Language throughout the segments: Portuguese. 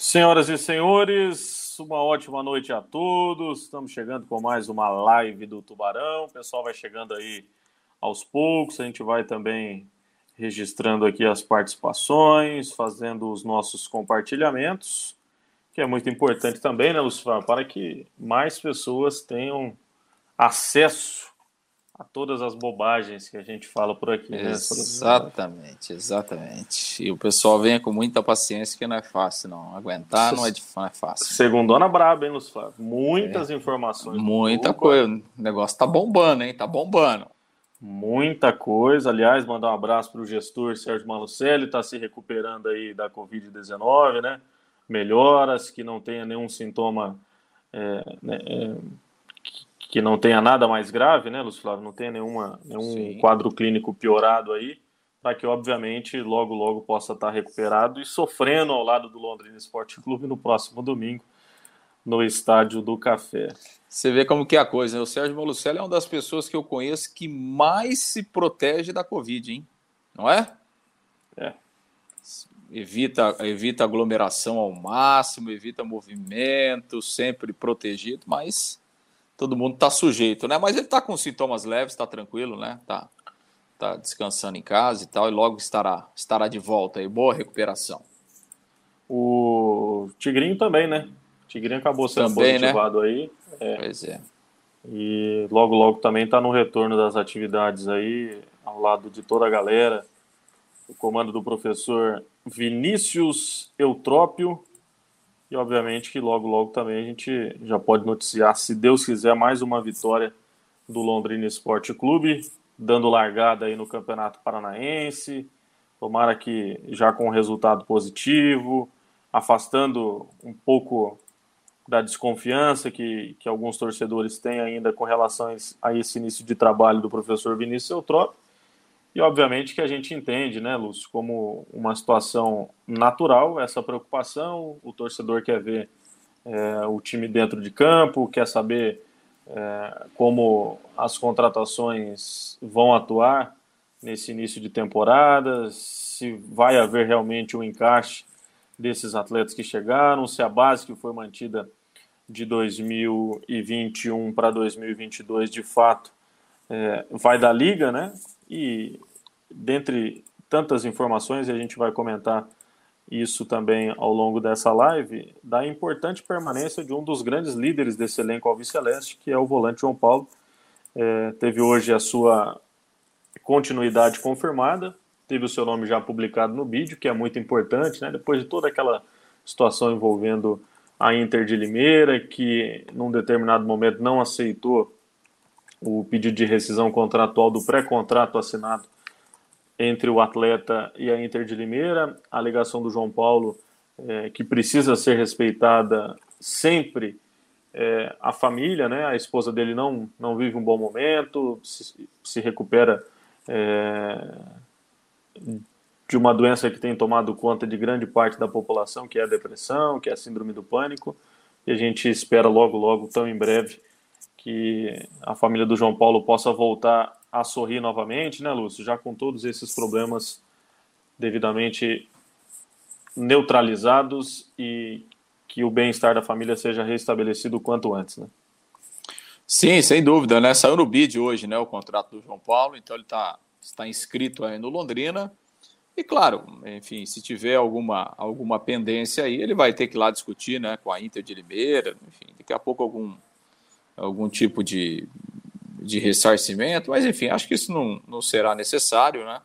Senhoras e senhores, uma ótima noite a todos. Estamos chegando com mais uma live do Tubarão. O pessoal vai chegando aí aos poucos. A gente vai também registrando aqui as participações, fazendo os nossos compartilhamentos, que é muito importante também, né, Lucifer, para que mais pessoas tenham acesso a todas as bobagens que a gente fala por aqui. Né? Exatamente, exatamente. E o pessoal vem com muita paciência, que não é fácil, não. Aguentar não é, não é fácil. Segundona braba, hein, Lucifer? Muitas é. informações. Muita coisa. O negócio tá bombando, hein? Tá bombando. Muita coisa. Aliás, mandar um abraço para o gestor Sérgio Malucelli, está se recuperando aí da Covid-19, né? Melhoras, que não tenha nenhum sintoma. É, né, é, que não tenha nada mais grave, né, Lúcio Flávio? Não tenha nenhuma, nenhum Sim. quadro clínico piorado aí, para que, obviamente, logo, logo possa estar recuperado e sofrendo ao lado do Londrina Esporte Clube no próximo domingo, no Estádio do Café. Você vê como que é a coisa, né? O Sérgio Malucelli é uma das pessoas que eu conheço que mais se protege da Covid, hein? Não é? É. Evita, evita aglomeração ao máximo, evita movimento, sempre protegido, mas todo mundo está sujeito, né? Mas ele está com sintomas leves, está tranquilo, né? Tá, tá descansando em casa e tal, e logo estará, estará de volta aí. Boa recuperação. O Tigrinho também, né? O Tigrinho acabou sendo também, né? positivado né? aí. É. Pois é. E logo, logo também está no retorno das atividades aí, ao lado de toda a galera. O comando do professor Vinícius Eutrópio, e obviamente que logo, logo também a gente já pode noticiar, se Deus quiser, mais uma vitória do Londrina Esporte Clube, dando largada aí no Campeonato Paranaense. Tomara que já com resultado positivo, afastando um pouco da desconfiança que, que alguns torcedores têm ainda com relação a esse início de trabalho do professor Vinícius Eutrópio. E obviamente que a gente entende, né, Lúcio, como uma situação natural essa preocupação. O torcedor quer ver é, o time dentro de campo, quer saber é, como as contratações vão atuar nesse início de temporada, se vai haver realmente um encaixe desses atletas que chegaram, se a base que foi mantida de 2021 para 2022 de fato é, vai da liga, né? E dentre tantas informações, e a gente vai comentar isso também ao longo dessa live, da importante permanência de um dos grandes líderes desse elenco alviceleste, que é o volante João Paulo. É, teve hoje a sua continuidade confirmada, teve o seu nome já publicado no vídeo, que é muito importante, né? depois de toda aquela situação envolvendo a Inter de Limeira, que num determinado momento não aceitou o pedido de rescisão contratual do pré-contrato assinado entre o atleta e a Inter de Limeira, a alegação do João Paulo, é, que precisa ser respeitada sempre é, a família, né? A esposa dele não, não vive um bom momento, se, se recupera é, de uma doença que tem tomado conta de grande parte da população, que é a depressão, que é a síndrome do pânico, e a gente espera logo, logo, tão em breve, que a família do João Paulo possa voltar a sorrir novamente, né, Lúcio? Já com todos esses problemas devidamente neutralizados e que o bem-estar da família seja restabelecido o quanto antes, né? Sim, sem dúvida, né? Saiu no BID hoje, né, o contrato do João Paulo, então ele tá, está inscrito aí no Londrina. E claro, enfim, se tiver alguma, alguma pendência aí, ele vai ter que ir lá discutir, né, com a Inter de Limeira, enfim, daqui a pouco algum, algum tipo de, de ressarcimento, mas enfim, acho que isso não, não será necessário, né?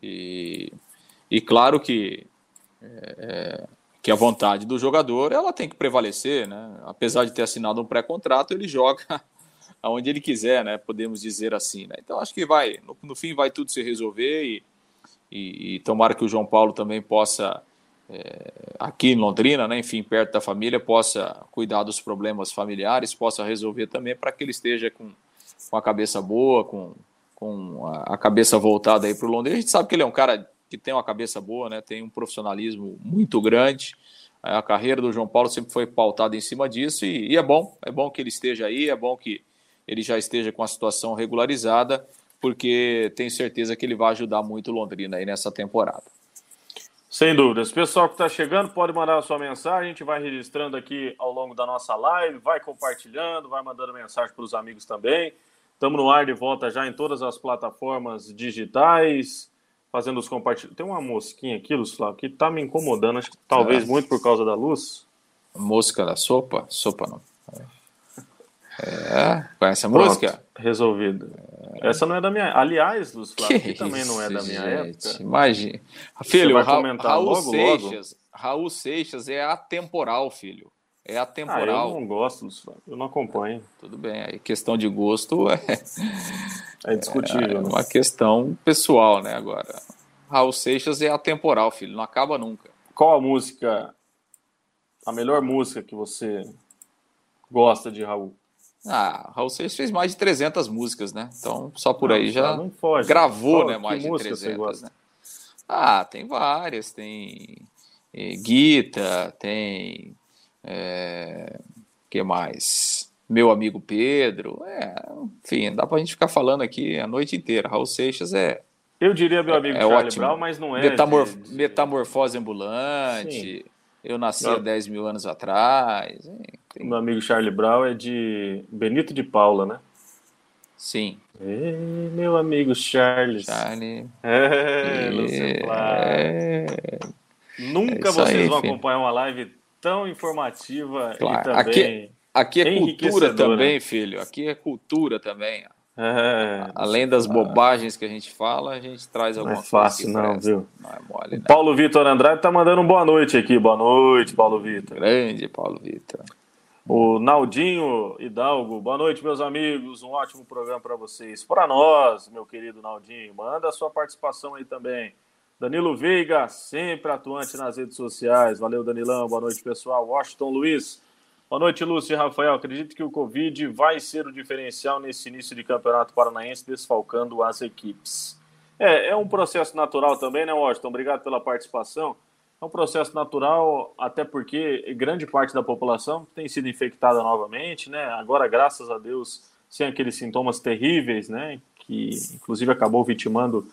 E, e claro que, é, é, que a vontade do jogador ela tem que prevalecer, né? Apesar de ter assinado um pré-contrato, ele joga aonde ele quiser, né? Podemos dizer assim, né? Então acho que vai, no, no fim vai tudo se resolver e, e, e, tomara que o João Paulo também possa é, aqui em Londrina, né, enfim, perto da família, possa cuidar dos problemas familiares, possa resolver também para que ele esteja com com a cabeça boa, com, com a, cabeça voltada aí para o Londrina. A gente sabe que ele é um cara que tem uma cabeça boa, né? Tem um profissionalismo muito grande. A carreira do João Paulo sempre foi pautada em cima disso e, e, é bom, é bom que ele esteja aí, é bom que ele já esteja com a situação regularizada, porque tenho certeza que ele vai ajudar muito o Londrina aí nessa temporada. Sem dúvidas. Pessoal que está chegando, pode mandar a sua mensagem. A gente vai registrando aqui ao longo da nossa live, vai compartilhando, vai mandando mensagem para os amigos também. Estamos no ar de volta já em todas as plataformas digitais, fazendo os compartilhamentos. Tem uma mosquinha aqui, Luciano, que está me incomodando, acho que talvez muito por causa da luz. Mosca da sopa? Sopa não. É, conhece a Pronto, música? Resolvido. É. Essa não é da minha. Aliás, Luz Flávio, que, que também não é da minha gente, época. Imagina. Filho, Ra Raul logo, Seixas. Logo. Raul Seixas é atemporal, filho. É atemporal. Ah, eu não gosto, Luz Flávio. Eu não acompanho. Tudo bem. Aí questão de gosto é. É discutível. É uma questão pessoal, né? Agora. Raul Seixas é atemporal, filho. Não acaba nunca. Qual a música. A melhor música que você gosta de Raul? Ah, Raul Seixas fez mais de 300 músicas, né? Então, só por não, aí já gravou, né, mais de 300, né? Ah, tem várias, tem é, Guita, tem é, que mais? Meu amigo Pedro, é, enfim, dá pra gente ficar falando aqui a noite inteira. Raul Seixas é eu diria meu amigo é, é Charlie ótimo. Brown, mas não é. Metamorf de... Metamorfose ambulante. Sim. Eu nasci há 10 mil anos atrás. Meu amigo Charlie Brown é de Benito de Paula, né? Sim. E, meu amigo Charles. Charlie. É, e... é... Nunca é vocês aí, vão acompanhar uma live tão informativa claro. e também. Aqui, aqui é cultura também, filho. Aqui é cultura também. É, Além das bobagens que a gente fala, a gente traz alguma não é fácil, não, viu? Não é mole, né? Paulo Vitor Andrade tá mandando um boa noite aqui. Boa noite, Paulo Vitor. Grande Paulo Vitor. O Naldinho Hidalgo, boa noite, meus amigos. Um ótimo programa para vocês. Para nós, meu querido Naldinho, manda a sua participação aí também. Danilo Veiga, sempre atuante nas redes sociais. Valeu, Danilão. Boa noite, pessoal. Washington Luiz. Boa noite, Lúcio e Rafael. Acredito que o Covid vai ser o diferencial nesse início de campeonato paranaense, desfalcando as equipes. É, é um processo natural também, né, Washington? Obrigado pela participação. É um processo natural, até porque grande parte da população tem sido infectada novamente, né? Agora, graças a Deus, sem aqueles sintomas terríveis, né? Que inclusive acabou vitimando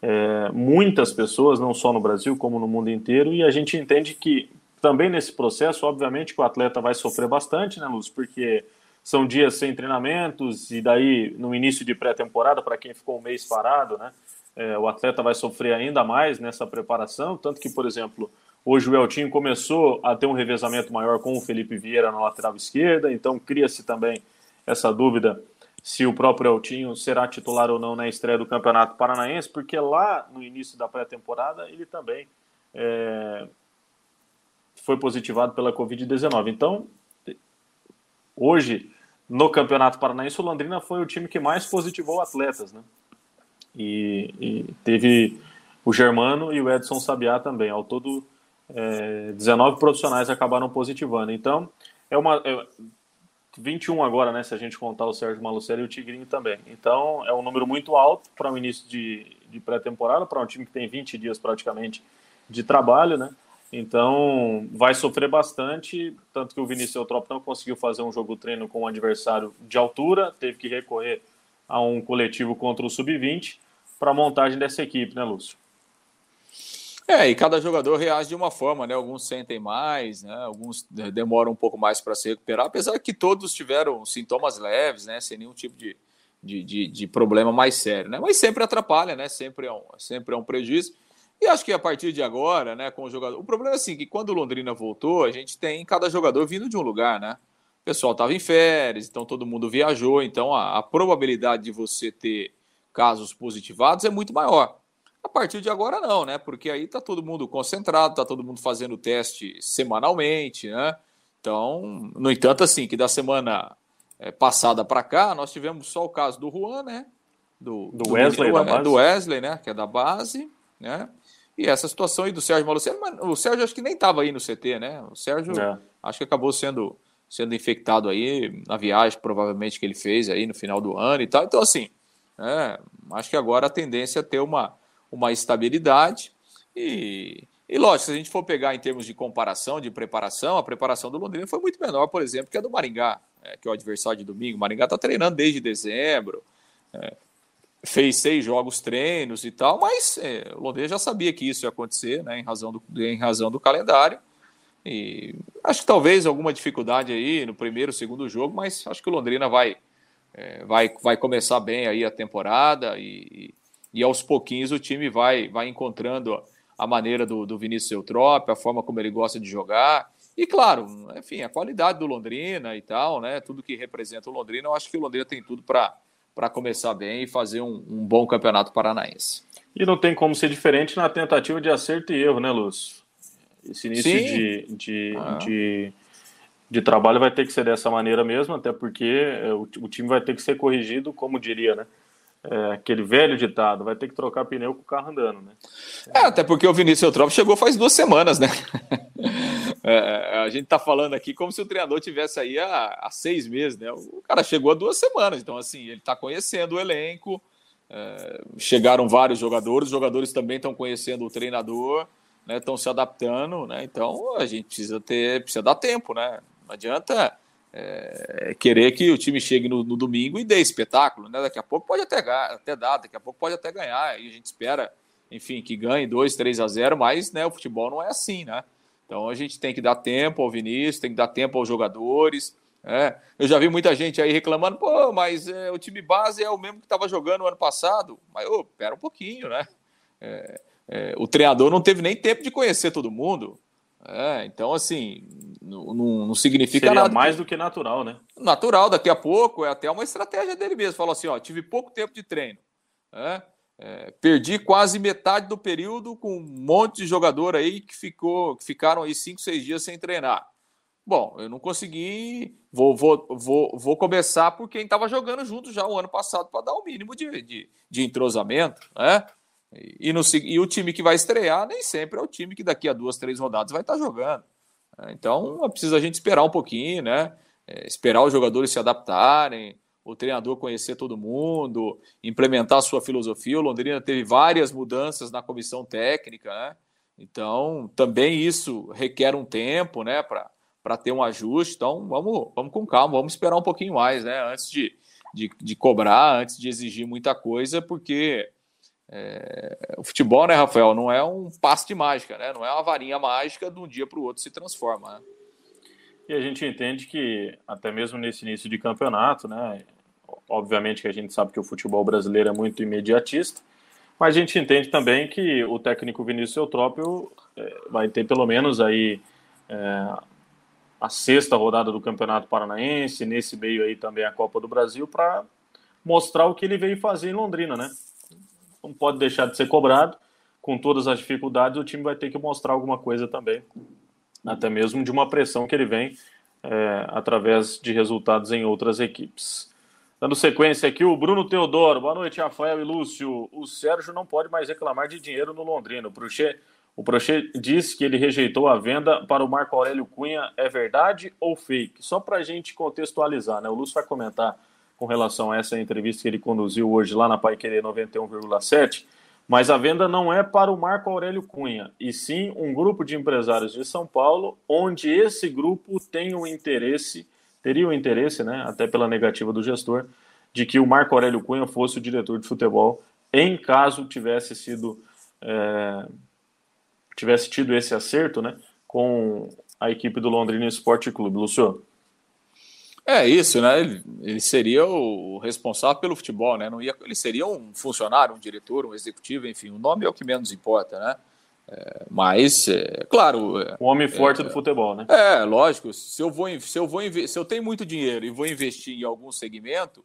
é, muitas pessoas, não só no Brasil, como no mundo inteiro. E a gente entende que também nesse processo, obviamente, que o atleta vai sofrer bastante, né, Luz? Porque são dias sem treinamentos e daí no início de pré-temporada, para quem ficou um mês parado, né? É, o atleta vai sofrer ainda mais nessa preparação, tanto que, por exemplo, hoje o Eltinho começou a ter um revezamento maior com o Felipe Vieira na lateral esquerda, então cria-se também essa dúvida se o próprio Eltinho será titular ou não na estreia do Campeonato Paranaense, porque lá no início da pré-temporada ele também é, foi positivado pela Covid-19. Então, hoje, no Campeonato Paranaense, o Londrina foi o time que mais positivou atletas, né? E, e teve o Germano e o Edson Sabiá também. Ao todo, é, 19 profissionais acabaram positivando. Então, é uma. É, 21 agora, né? Se a gente contar o Sérgio Malucelli e o Tigrinho também. Então, é um número muito alto para o um início de, de pré-temporada, para um time que tem 20 dias praticamente de trabalho, né? Então, vai sofrer bastante, tanto que o Vinícius Eutrópio não conseguiu fazer um jogo treino com um adversário de altura, teve que recorrer a um coletivo contra o Sub-20 para a montagem dessa equipe, né, Lúcio? É, e cada jogador reage de uma forma, né? Alguns sentem mais, né? Alguns demoram um pouco mais para se recuperar, apesar que todos tiveram sintomas leves, né? Sem nenhum tipo de, de, de, de problema mais sério, né? Mas sempre atrapalha, né? Sempre é um, sempre é um prejuízo. E acho que a partir de agora, né, com o jogador. O problema é assim, que quando o Londrina voltou, a gente tem cada jogador vindo de um lugar, né? O pessoal estava em férias, então todo mundo viajou, então a, a, probabilidade de você ter casos positivados é muito maior. A partir de agora, não, né? Porque aí tá todo mundo concentrado, tá todo mundo fazendo teste semanalmente, né? Então, no entanto, assim, que da semana é, passada para cá, nós tivemos só o caso do Juan, né? Do, do Wesley, do, do Wesley, né? Que é da base, né? E essa situação aí do Sérgio Malucelli, mas o Sérgio acho que nem estava aí no CT, né? O Sérgio é. acho que acabou sendo, sendo infectado aí na viagem, provavelmente, que ele fez aí no final do ano e tal. Então, assim, é, acho que agora a tendência é ter uma, uma estabilidade e, e lógico, se a gente for pegar em termos de comparação, de preparação, a preparação do Londrina foi muito menor, por exemplo, que a do Maringá, é, que é o adversário de domingo. O Maringá está treinando desde dezembro. É, fez seis jogos treinos e tal, mas é, o Londrina já sabia que isso ia acontecer, né, em razão do, em razão do calendário. E acho que talvez alguma dificuldade aí no primeiro, segundo jogo, mas acho que o Londrina vai, é, vai, vai começar bem aí a temporada e, e aos pouquinhos o time vai, vai encontrando a maneira do, do Vinícius Eutrópio, a forma como ele gosta de jogar. E claro, enfim, a qualidade do Londrina e tal, né? Tudo que representa o Londrina, eu acho que o Londrina tem tudo para começar bem e fazer um, um, bom campeonato paranaense. E não tem como ser diferente na tentativa de acerto e erro, né, Lúcio? Esse início de, de, ah. de, de, trabalho vai ter que ser dessa maneira mesmo, até porque é, o, time vai ter que ser corrigido, como diria, né? É, aquele velho ditado, vai ter que trocar pneu com o carro andando, né? É, até porque o Vinícius Eutrópio chegou faz duas semanas, né? É, a gente tá falando aqui como se o treinador tivesse aí há, há, seis meses, né? O cara chegou há duas semanas, então assim, ele tá conhecendo o elenco, é, chegaram vários jogadores, os jogadores também estão conhecendo o treinador, né? Estão se adaptando, né? Então a gente precisa ter, precisa dar tempo, né? Não adianta é, querer que o time chegue no, no, domingo e dê espetáculo, né? Daqui a pouco pode até, até dar, daqui a pouco pode até ganhar, e a gente espera, enfim, que ganhe 2, 3 a 0, mas né, o futebol não é assim, né? Então a gente tem que dar tempo ao Vinícius, tem que dar tempo aos jogadores. É. Eu já vi muita gente aí reclamando, pô, mas é, o time base é o mesmo que estava jogando no ano passado. Mas, ô, pera um pouquinho, né? É, é, o treinador não teve nem tempo de conhecer todo mundo. É, então, assim, não, não significa Seria nada. mais do que natural, né? Natural, daqui a pouco, é até uma estratégia dele mesmo. Falou assim: ó, tive pouco tempo de treino. É, é, perdi quase metade do período com um monte de jogador aí que ficou, que ficaram aí cinco, seis dias sem treinar. Bom, eu não consegui. Vou, vou, vou, vou começar por quem estava jogando junto já o ano passado para dar o um mínimo de, de, de entrosamento, né? E, no, e o time que vai estrear nem sempre é o time que daqui a duas, três rodadas vai estar tá jogando. Né? Então, precisa a gente esperar um pouquinho, né? É, esperar os jogadores se adaptarem, o treinador conhecer todo mundo, implementar a sua filosofia. O Londrina teve várias mudanças na comissão técnica, né? Então, também isso requer um tempo, né, para ter um ajuste. Então, vamos, vamos com calma, vamos esperar um pouquinho mais, né, antes de, de, de cobrar, antes de exigir muita coisa, porque é, o futebol, né, Rafael, não é um passe de mágica, né? Não é uma varinha mágica de um dia para o outro se transforma. Né? E a gente entende que até mesmo nesse início de campeonato, né? Obviamente que a gente sabe que o futebol brasileiro é muito imediatista, mas a gente entende também que o técnico Vinícius Eutrópio é, vai ter pelo menos aí é, a sexta rodada do Campeonato Paranaense, nesse meio aí também a Copa do Brasil, para mostrar o que ele veio fazer em Londrina, né? Não pode deixar de ser cobrado. Com todas as dificuldades, o time vai ter que mostrar alguma coisa também, até mesmo de uma pressão que ele vem é, através de resultados em outras equipes. Dando sequência aqui, o Bruno Teodoro. Boa noite, Rafael e Lúcio. O Sérgio não pode mais reclamar de dinheiro no Londrina. O Prochê, o Prochê disse que ele rejeitou a venda para o Marco Aurélio Cunha. É verdade ou fake? Só para a gente contextualizar, né? O Lúcio vai comentar com relação a essa entrevista que ele conduziu hoje lá na Pai Querer 91,7, mas a venda não é para o Marco Aurélio Cunha, e sim um grupo de empresários de São Paulo, onde esse grupo tem o interesse, teria o interesse, né, até pela negativa do gestor, de que o Marco Aurélio Cunha fosse o diretor de futebol, em caso tivesse sido é, tivesse tido esse acerto, né, com a equipe do Londrina Esporte Clube. Lúcio? É isso, né? Ele, ele, seria o responsável pelo futebol, né? Não ia, ele seria um funcionário, um diretor, um executivo, enfim, o nome é o que menos importa, né? É, mas, é, claro. É, o homem forte é, do futebol, né? É, lógico. Se eu vou, se eu vou, se eu tenho muito dinheiro e vou investir em algum segmento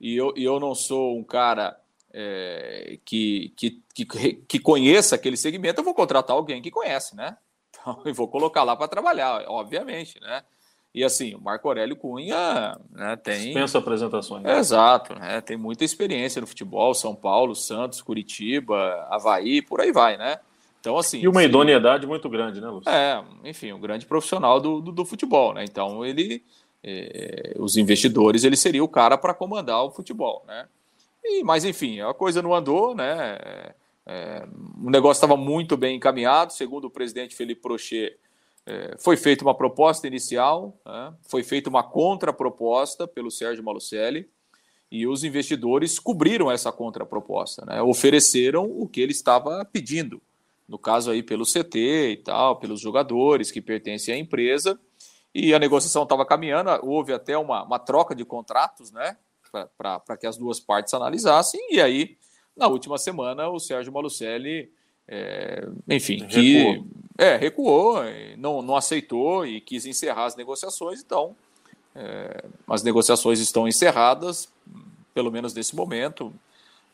e eu, e eu não sou um cara é, que, que, que, que conheça aquele segmento, eu vou contratar alguém que conhece, né? Então, eu vou colocar lá para trabalhar, obviamente, né? E assim, o Marco Aurélio Cunha né, tem. Pensa apresentações. Exato, né, tem muita experiência no futebol, São Paulo, Santos, Curitiba, Havaí, por aí vai, né? Então, assim. E uma sim, idoneidade muito grande, né, Lúcio? É, enfim, um grande profissional do, do, do futebol, né? Então, ele. É, os investidores, ele seria o cara para comandar o futebol, né? E, mas, enfim, a coisa não andou, né? É, o negócio estava muito bem encaminhado, segundo o presidente Felipe Prochet é, foi feita uma proposta inicial, né? foi feita uma contraproposta pelo Sérgio Malucelli, e os investidores cobriram essa contraproposta, né? ofereceram o que ele estava pedindo, no caso aí pelo CT e tal, pelos jogadores que pertencem à empresa, e a negociação estava caminhando, houve até uma, uma troca de contratos, né, para que as duas partes analisassem, e aí, na última semana, o Sérgio Malucelli, é, enfim, recuou. que é, recuou, não, não aceitou e quis encerrar as negociações, então é, as negociações estão encerradas, pelo menos nesse momento.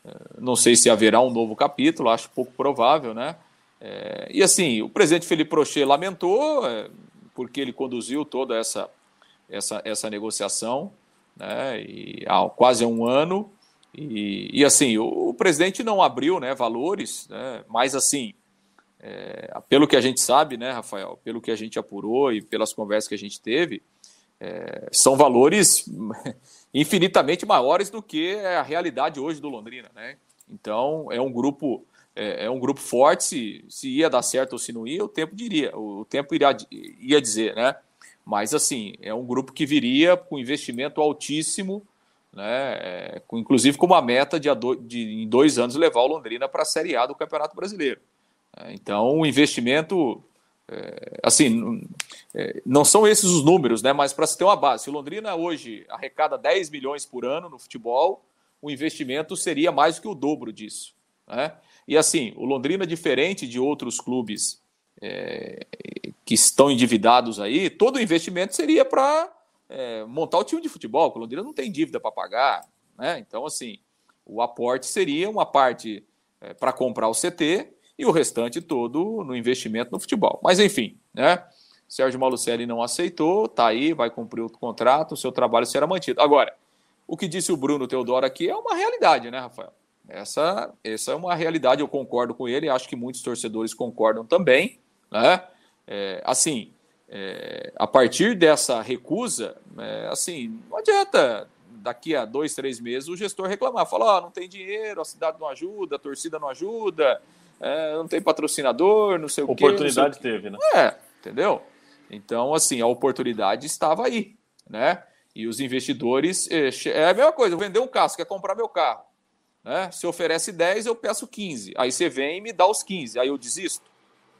É, não sei se haverá um novo capítulo, acho pouco provável, né? É, e assim, o presidente Felipe Prochet lamentou, é, porque ele conduziu toda essa, essa, essa negociação, né? E há quase um ano. E, e assim, o, o, presidente não abriu né, valores, né, mas assim, é, pelo que a gente sabe, né, Rafael, pelo que a gente apurou e pelas conversas que a gente teve, é, são valores infinitamente maiores do que a realidade hoje do Londrina, né? Então é um grupo é, é, um grupo forte. Se, se ia dar certo ou se não ia, o tempo diria, o, tempo iria, ia dizer, né? Mas assim é um grupo que viria com investimento altíssimo, né? É, inclusive com uma meta de, de em dois anos levar o Londrina para a Série A do Campeonato Brasileiro. É, então o investimento é, assim, é, não são esses os números, né? Mas para se ter uma base, se o Londrina hoje arrecada 10 milhões por ano no futebol, o investimento seria mais do que o dobro disso, né? E assim, o Londrina, diferente de outros clubes é, que estão endividados aí, todo o investimento seria para é, montar o time de futebol. O Londrina não tem dívida para pagar, né? Então, assim, o aporte seria uma parte é, para comprar o CT e o restante todo no investimento no futebol. Mas enfim, né? Sérgio Malucelli não aceitou, tá aí, vai cumprir o contrato, o seu trabalho será mantido. Agora, o que disse o Bruno Teodoro aqui é uma realidade, né, Rafael? Essa, essa é uma realidade, eu concordo com ele, acho que muitos torcedores concordam também, né? É, assim, é, a partir dessa recusa, é, assim, não adianta daqui a dois, três meses o gestor reclamar, falar, oh, não tem dinheiro, a cidade não ajuda, a torcida não ajuda, é, não tem patrocinador, não sei o quê. Oportunidade que, teve, né? É, entendeu? Então, assim, a oportunidade estava aí, né? E os investidores, é, é a mesma coisa, eu vender um carro, você quer comprar meu carro, né? Se oferece 10, eu peço 15. Aí você vem e me dá os 15, aí eu desisto.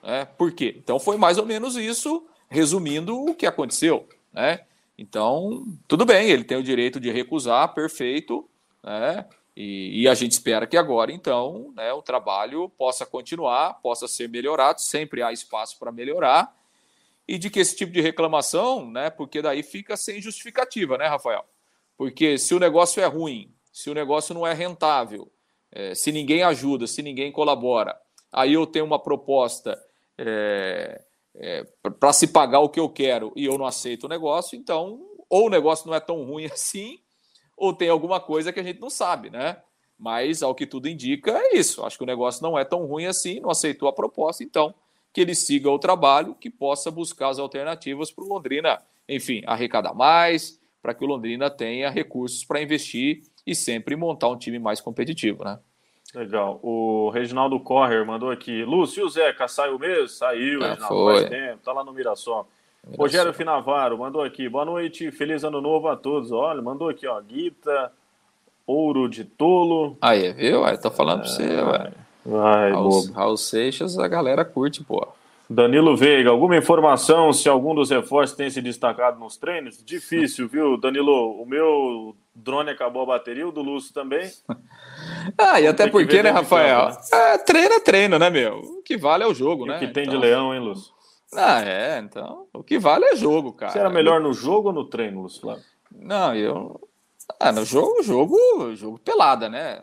Né? Por quê? Então foi mais ou menos isso, resumindo o que aconteceu, né? Então, tudo bem, ele tem o direito de recusar, perfeito, né? E, e, a gente espera que agora, então, né, o trabalho possa continuar, possa ser melhorado, sempre há espaço para melhorar, e de que esse tipo de reclamação, né, porque daí fica sem justificativa, né, Rafael? Porque se o negócio é ruim, se o negócio não é rentável, é, se ninguém ajuda, se ninguém colabora, aí eu tenho uma proposta é, é, para se pagar o que eu quero e eu não aceito o negócio, então, ou o negócio não é tão ruim assim, ou tem alguma coisa que a gente não sabe, né? Mas, ao que tudo indica, é isso. Acho que o negócio não é tão ruim assim, não aceitou a proposta, então que ele siga o trabalho, que possa buscar as alternativas para o Londrina, enfim, arrecadar mais, para que o Londrina tenha recursos para investir e sempre montar um time mais competitivo, né? Legal. O Reginaldo Correr mandou aqui. Lúcio Zeca saiu mesmo? Saiu, ah, Reginaldo, foi. faz tempo, tá lá no Mirassol. Rogério Finavaro mandou aqui. Boa noite, feliz ano novo a todos. Olha, mandou aqui, ó. Guita, ouro de tolo. Aí, viu? Aí, tô falando é... pra você, velho. Vai, Raul, Raul Seixas, a galera curte, pô. Danilo Veiga, alguma informação se algum dos reforços tem se destacado nos treinos? Difícil, viu, Danilo? O meu drone acabou a bateria, o do Lúcio também. ah, e até porque, né, Rafael? Campo, né? É, treino é treino, né, meu? O que vale é o jogo, e né? O que tem então... de leão, hein, Lúcio? Ah, é, então. O que vale é jogo, cara. Você era melhor no jogo ou no treino, Lúcio Flávio? Não, eu. Ah, no jogo, jogo, jogo pelada, né?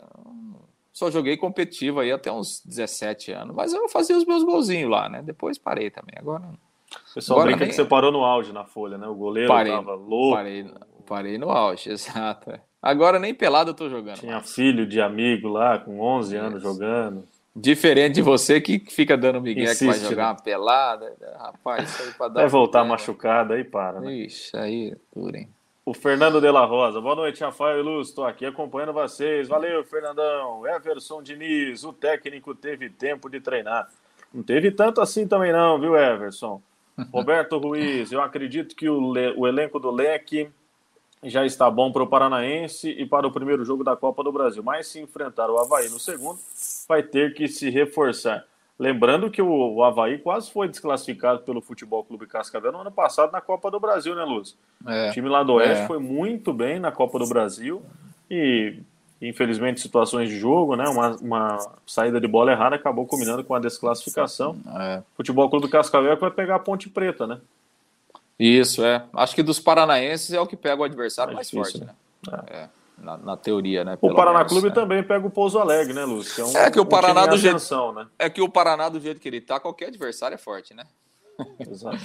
Só joguei competitivo aí até uns 17 anos, mas eu fazia os meus golzinhos lá, né? Depois parei também. Agora. O pessoal Agora brinca nem... que você parou no auge na folha, né? O goleiro parei, tava louco. Parei, parei no auge, exato. Agora nem pelado eu tô jogando. Tinha mais. filho de amigo lá, com 11 Isso. anos jogando. Diferente de você que fica dando migué que vai jogar né? uma pelada. Rapaz, isso aí pra dar. Vai voltar machucado aí para, né? Ixi, aí, hein? O Fernando de la Rosa. Boa noite, Rafael e Luz. Estou aqui acompanhando vocês. Valeu, Fernandão. Everson Diniz, o técnico teve tempo de treinar. Não teve tanto assim também, não, viu, Everson? Roberto Ruiz, eu acredito que o, o elenco do Leque já está bom para o Paranaense e para o primeiro jogo da Copa do Brasil. Mas se enfrentar o Havaí no segundo, vai ter que se reforçar. Lembrando que o Havaí quase foi desclassificado pelo Futebol Clube Cascavel no ano passado na Copa do Brasil, né, Luz? É, o time lá do Oeste é. foi muito bem na Copa do Brasil e, infelizmente, situações de jogo, né? Uma, uma saída de bola errada acabou combinando com a desclassificação. É. Futebol Clube Cascavel é vai pegar a Ponte Preta, né? Isso, é. Acho que dos paranaenses é o que pega o adversário mais, mais difícil, forte, né? né? É. Na, na, teoria, né? O Paraná menos, Clube é. também pega o Pouso Alegre, né, Lúcio? É, um, é, que o Paraná um do jeito, né? é que o Paraná do jeito que ele tá, qualquer adversário é forte, né? Exato.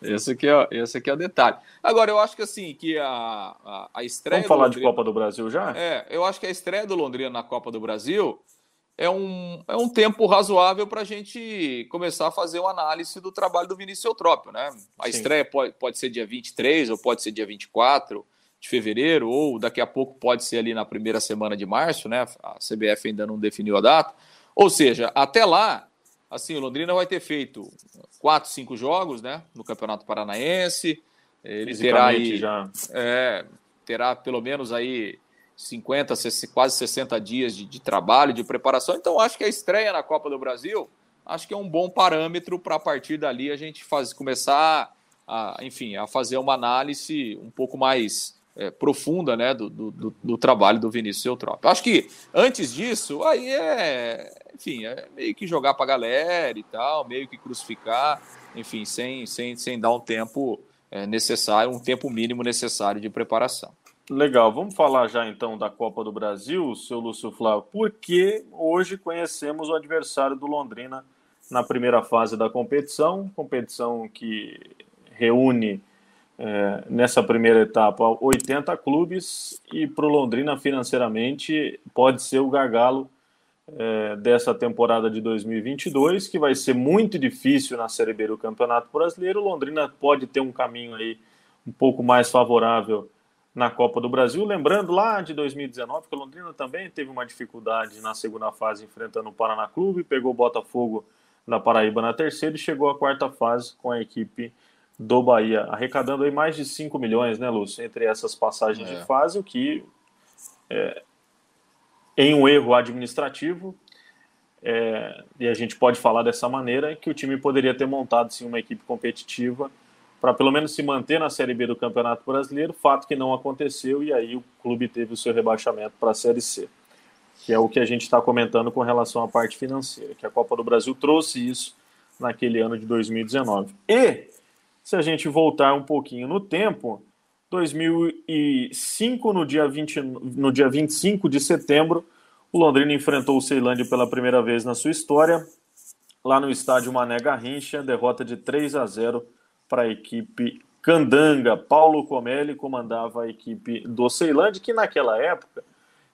esse, aqui é, esse aqui é o detalhe. Agora, eu acho que assim, que a, a, a estreia. Vamos falar Londrina, de Copa do Brasil já? É, eu acho que a estreia do Londrina na Copa do Brasil é um, é um tempo razoável para a gente começar a fazer uma análise do trabalho do Vinícius Eutrópio, né? A Sim. estreia pode, pode ser dia 23 ou pode ser dia 24 de fevereiro, ou daqui a pouco pode ser ali na primeira semana de março, né? A CBF ainda não definiu a data. Ou seja, até lá, assim, o Londrina vai ter feito quatro, cinco jogos, né? No Campeonato Paranaense. Ele terá aí, já. É, terá pelo menos aí 50, quase 60 dias de, de trabalho, de preparação. Então, acho que a estreia na Copa do Brasil, acho que é um bom parâmetro para a partir dali a gente faz, começar, a, enfim, a fazer uma análise um pouco mais é, profunda né, do, do, do, trabalho do Vinícius Eutrópio. Acho que antes disso, aí é, enfim, é meio que jogar para a galera e tal, meio que crucificar, enfim, sem, sem, sem dar um tempo é, necessário, um tempo mínimo necessário de preparação. Legal, vamos falar já então da Copa do Brasil, seu Lúcio Flávio, porque hoje conhecemos o adversário do Londrina na primeira fase da competição, competição que reúne é, nessa primeira etapa 80 clubes e para o Londrina financeiramente pode ser o gargalo é, dessa temporada de 2022, que vai ser muito difícil na Série B do Campeonato Brasileiro. Londrina pode ter um caminho aí um pouco mais favorável na Copa do Brasil. Lembrando lá de 2019 que o Londrina também teve uma dificuldade na segunda fase enfrentando o Paraná Clube, pegou o Botafogo da Paraíba na terceira e chegou à quarta fase com a equipe do Bahia, arrecadando aí mais de 5 milhões, né, Lúcio, entre essas passagens é. de fase, o que é, em um erro administrativo, é, e a gente pode falar dessa maneira, que o time poderia ter montado sim uma equipe competitiva para pelo menos se manter na Série B do Campeonato Brasileiro, fato que não aconteceu e aí o clube teve o seu rebaixamento para a Série C, que é o que a gente está comentando com relação à parte financeira, que a Copa do Brasil trouxe isso naquele ano de 2019. E, se a gente voltar um pouquinho no tempo, 2005, no dia, 20, no dia 25 de setembro, o Londrina enfrentou o Ceilândia pela primeira vez na sua história, lá no estádio Mané Garrincha, derrota de 3 a 0 para a equipe Candanga. Paulo Comelli comandava a equipe do Ceilândia, que naquela época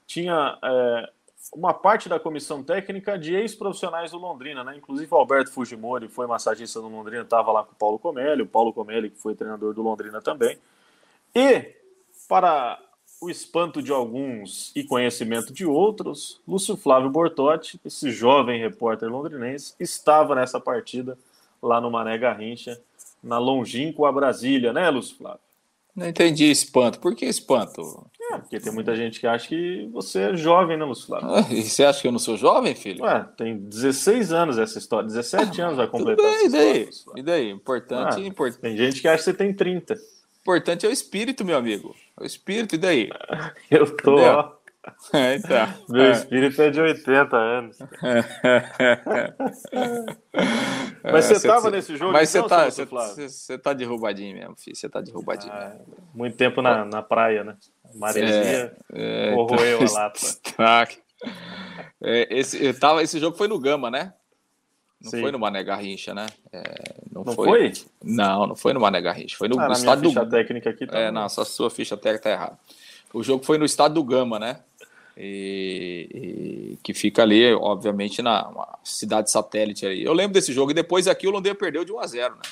tinha é, uma parte da comissão técnica de ex-profissionais do Londrina, né? Inclusive o Alberto Fujimori foi massagista do Londrina, estava lá com o Paulo Comelli, o Paulo Comelli que foi treinador do Londrina também. E, para o espanto de alguns e conhecimento de outros, Lúcio Flávio Bortotti, esse jovem repórter londrinense, estava nessa partida lá no Mané Garrincha na longínqua Brasília, né, Lúcio Flávio? Não entendi espanto. Por que espanto? É, porque tem muita gente que acha que você é jovem, né, Lúcio Flávio? Ah, e você acha que eu não sou jovem, filho? Ué, tem 16 anos essa história, 17 ah, anos vai completar bem, essa e daí? História, e daí? Importante, ah, importante. Tem gente que acha que você tem 30. Importante é o espírito, meu amigo. O espírito, e daí? Eu tô, Entendeu? ó. É, então. Meu é. espírito é de 80 anos. Mas você estava nesse jogo? Mas então, você tá, você tá derrubadinho mesmo, filho. Você tá derrubadinho ah. Muito tempo na, na praia, né? Maresia, é, é, corroeu então, a lata. Tá. É, esse, eu tava, esse jogo foi no Gama, né? Não Sim. foi no Mané Garrincha, né? É, não, não foi? foi? Não, não foi no Mané Garrincha. Foi no, ah, no estádio do. técnica aqui tá É, não, sua, sua ficha técnica tá errada. O jogo foi no estado do Gama, né? E, e, que fica ali, obviamente, na cidade satélite aí. Eu lembro desse jogo e depois aqui o Londrina perdeu de 1 a 0 né?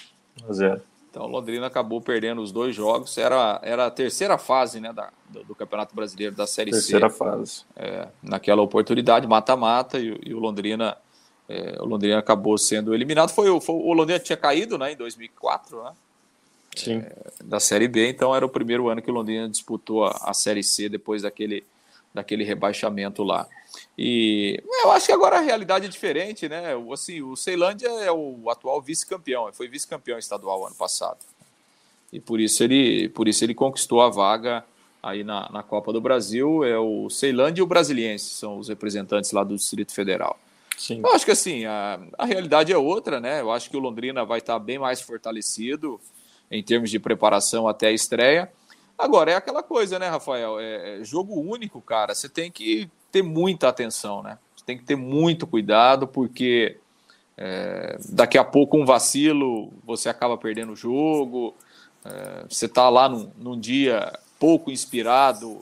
1 a 0 Então o Londrina acabou perdendo os dois jogos. Era, era a terceira fase né, da, do, do Campeonato Brasileiro da Série terceira C. Terceira fase. É, naquela oportunidade, mata-mata, e, e, o Londrina. É, o Londrina acabou sendo eliminado. Foi, foi, o Londrina tinha caído né, em 2004, né? é, da Série B, então era o primeiro ano que o Londrina disputou a, a Série C depois daquele, daquele rebaixamento lá. E eu acho que agora a realidade é diferente, né? Assim, o Ceilândia é o atual vice-campeão, foi vice-campeão estadual ano passado. E por isso ele, por isso ele conquistou a vaga aí na, na Copa do Brasil. É o Ceilândia e o Brasiliense, são os representantes lá do Distrito Federal. Sim. Eu acho que assim, a, a realidade é outra, né? Eu acho que o Londrina vai estar bem mais fortalecido em termos de preparação até a estreia. Agora, é aquela coisa, né, Rafael? É, é jogo único, cara. Você tem que ter muita atenção, né? Você tem que ter muito cuidado, porque é, daqui a pouco um vacilo, você acaba perdendo o jogo. É, você está lá num, num, dia pouco inspirado,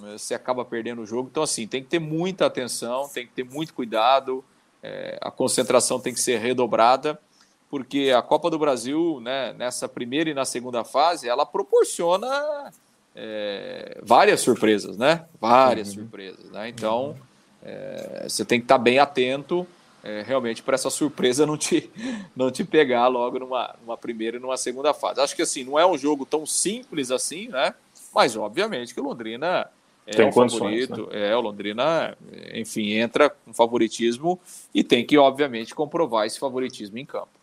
você acaba perdendo o jogo. Então, assim, tem que ter muita atenção, tem que ter muito cuidado, é, a concentração tem que ser redobrada, porque a Copa do Brasil, né, nessa primeira e na segunda fase, ela proporciona é, várias surpresas, né? Várias uhum. surpresas, né? Então, é, você tem que estar bem atento é, realmente para essa surpresa não te, não te pegar logo numa, numa primeira e numa segunda fase. Acho que assim, não é um jogo tão simples assim, né? Mas obviamente que o Londrina é tem o favorito, né? é o Londrina, enfim, entra com favoritismo e tem que obviamente comprovar esse favoritismo em campo.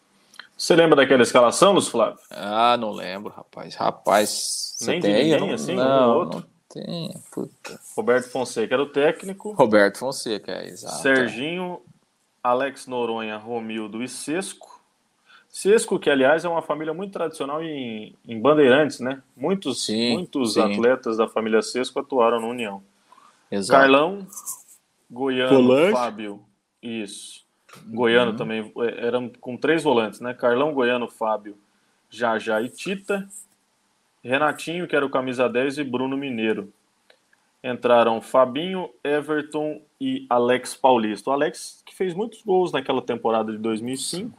Você lembra daquela escalação, Luiz Flávio? Ah, não lembro, rapaz. Rapaz, você Nem tem? De ninguém, assim, não, um outro? Não tem, puta. Roberto Fonseca era o técnico. Roberto Fonseca, é, exato. Serginho, Alex Noronha, Romildo e Sesco. Sesco, que aliás é uma família muito tradicional em, em Bandeirantes, né? Muitos, sim, muitos sim. atletas da família Sesco atuaram no União. Exato. Carlão, Goiano, Volante. Fábio, isso. Goiano uhum. também, é, eram com três volantes, né? Carlão, Goiano, Fábio, Jajá e Tita. Renatinho, que era o camisa 10, e Bruno Mineiro entraram Fabinho, Everton e Alex Paulista. O Alex que fez muitos gols naquela temporada de 2005.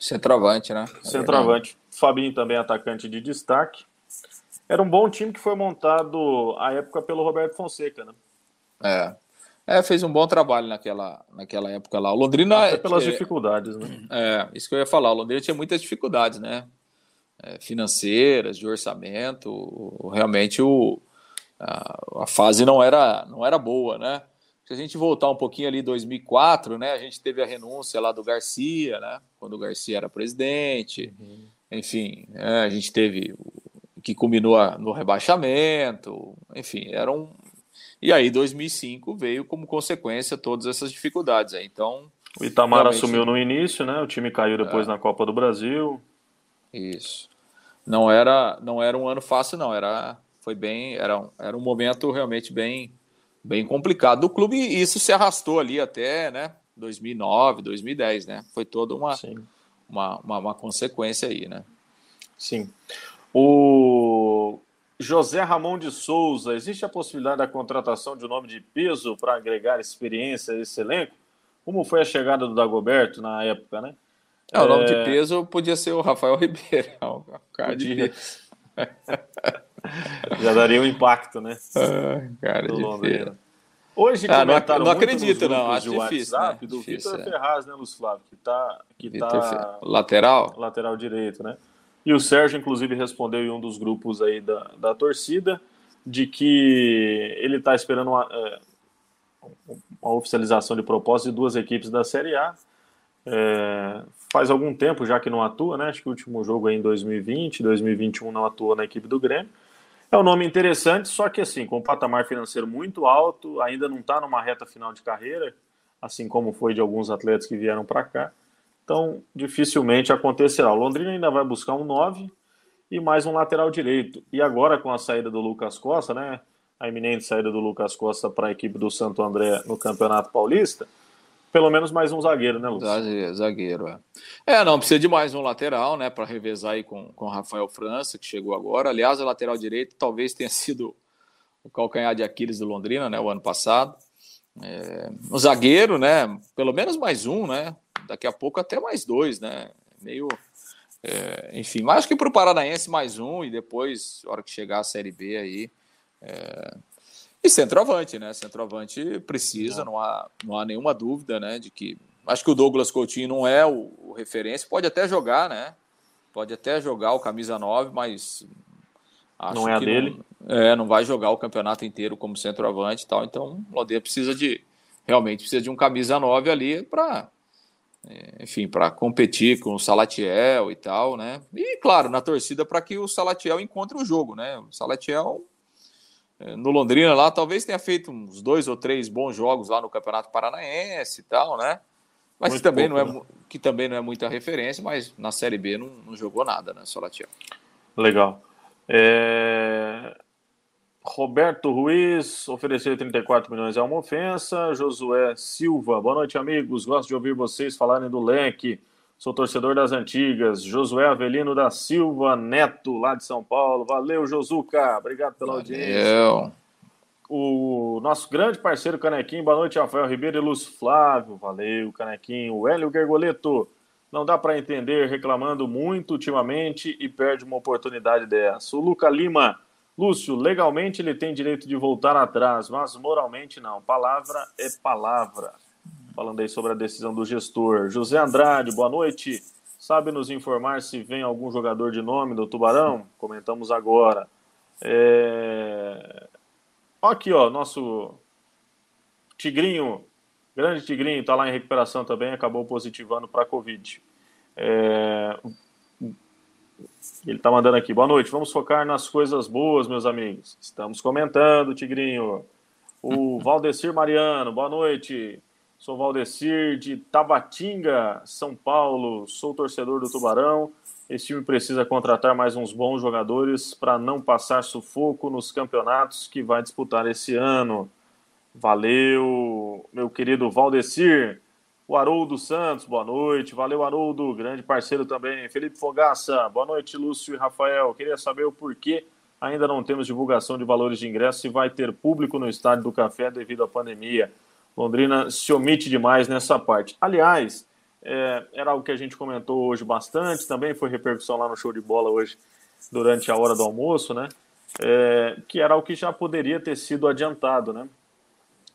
Centroavante, né? Centroavante. Fabinho também atacante de destaque. Era um bom time que foi montado à época pelo Roberto Fonseca, né? É. É, fez um bom trabalho naquela, naquela época lá. O Londrina. Até pelas é, dificuldades, né? É, isso que eu ia falar. O Londrina tinha muitas dificuldades, né? É, financeiras, de orçamento. Realmente o, a, a, fase não era, não era boa, né? Se a gente voltar um pouquinho ali 2004, né? A gente teve a renúncia lá do Garcia, né? Quando o Garcia era presidente. Uhum. Enfim, é, a gente teve o que culminou no rebaixamento. Enfim, era um. E aí 2005 veio como consequência todas essas dificuldades. Aí. Então o Itamar realmente... assumiu no início, né? O time caiu depois é. na Copa do Brasil. Isso. Não era, não era um ano fácil, não. Era foi bem, era um, era um momento realmente bem, bem complicado do clube e isso se arrastou ali até, né, 2009, 2010, né? Foi toda uma, uma, uma, uma, consequência aí, né? Sim. O José Ramon de Souza, existe a possibilidade da contratação de um nome de peso para agregar experiência a esse elenco? Como foi a chegada do Dagoberto na época, né? É, o nome é... de peso podia ser o Rafael Ribeiro, o cara de. Já daria um impacto, né? Ah, cara, do feira. Hoje ah, não, não acredito, não. Acho difícil. WhatsApp, né? do Vitor é. Ferraz, né, Luz Flávio? Que tá. Que tá lateral? Lateral direito, né? E o Sérgio, inclusive, respondeu em um dos grupos aí da, da torcida de que ele está esperando uma, é, uma, oficialização de proposta de duas equipes da Série A. É, faz algum tempo já que não atua, né? Acho que o último jogo aí em 2020, 2021 não atua na equipe do Grêmio. É um nome interessante, só que assim, com um patamar financeiro muito alto, ainda não está numa reta final de carreira, assim como foi de alguns atletas que vieram para cá. Então, dificilmente acontecerá. O Londrina ainda vai buscar um 9 e mais um lateral direito. E agora com a saída do Lucas Costa, né? A iminente saída do Lucas Costa para a equipe do Santo André no Campeonato Paulista, pelo menos mais um zagueiro, né, Lúcio? Zagueiro, é. É, não, precisa de mais um lateral, né, para revezar aí com o Rafael França, que chegou agora. Aliás, a lateral direito talvez tenha sido o calcanhar de Aquiles do Londrina, né, o ano passado. É, o zagueiro, né, pelo menos mais um, né, daqui a pouco até mais dois, né, meio... É, enfim, mas acho que para o Paranaense mais um e depois, na hora que chegar a Série B aí, é, e centroavante, né? Centroavante precisa, não há, não há nenhuma dúvida, né? De que. Acho que o Douglas Coutinho não é o, o referência, pode até jogar, né? pode até jogar o camisa 9, mas não é a dele. Não, é, não vai jogar o campeonato inteiro como centroavante e tal. Então, o Londrina precisa de realmente precisa de um camisa 9 ali para enfim, para competir com o Salatiel e tal, né? E claro, na torcida para que o Salatiel encontre o jogo, né? O Salatiel é, no Londrina lá talvez tenha feito uns dois ou três bons jogos lá no Campeonato Paranaense e tal, né? Mas que também, pouco, não é, né? que também não é muita referência, mas na Série B não, não jogou nada, né, Salatiel? Legal. É... Roberto Ruiz ofereceu 34 milhões é uma ofensa. Josué Silva, boa noite, amigos. Gosto de ouvir vocês falarem do leque. Sou torcedor das antigas. Josué Avelino da Silva Neto, lá de São Paulo. Valeu, Josuca. Obrigado pela Valeu. audiência. O nosso grande parceiro Canequinho, boa noite, Rafael Ribeiro e Lúcio Flávio. Valeu, Canequinho. O Hélio Gergoleto, não dá para entender, reclamando muito ultimamente e perde uma oportunidade dessa. O Luca Lima, Lúcio, legalmente ele tem direito de voltar atrás, mas moralmente não. Palavra é palavra. Falando aí sobre a decisão do gestor. José Andrade, boa noite. Sabe nos informar se vem algum jogador de nome do Tubarão? Comentamos agora. É... Aqui, ó, nosso Tigrinho, grande Tigrinho, está lá em recuperação também, acabou positivando para a Covid. É... Ele está mandando aqui. Boa noite. Vamos focar nas coisas boas, meus amigos. Estamos comentando, Tigrinho. O Valdecir Mariano, boa noite. Sou Valdecir de Tabatinga, São Paulo. Sou torcedor do Tubarão. Esse time precisa contratar mais uns bons jogadores para não passar sufoco nos campeonatos que vai disputar esse ano. Valeu, meu querido Valdecir. O Haroldo Santos, boa noite. Valeu, Haroldo, grande parceiro também. Felipe Fogaça, boa noite, Lúcio e Rafael. Queria saber o porquê ainda não temos divulgação de valores de ingresso se vai ter público no Estádio do Café devido à pandemia. Londrina se omite demais nessa parte. Aliás, é, era algo que a gente comentou hoje bastante, também foi repercussão lá no show de bola hoje, durante a hora do almoço, né? É, que era o que já poderia ter sido adiantado, né?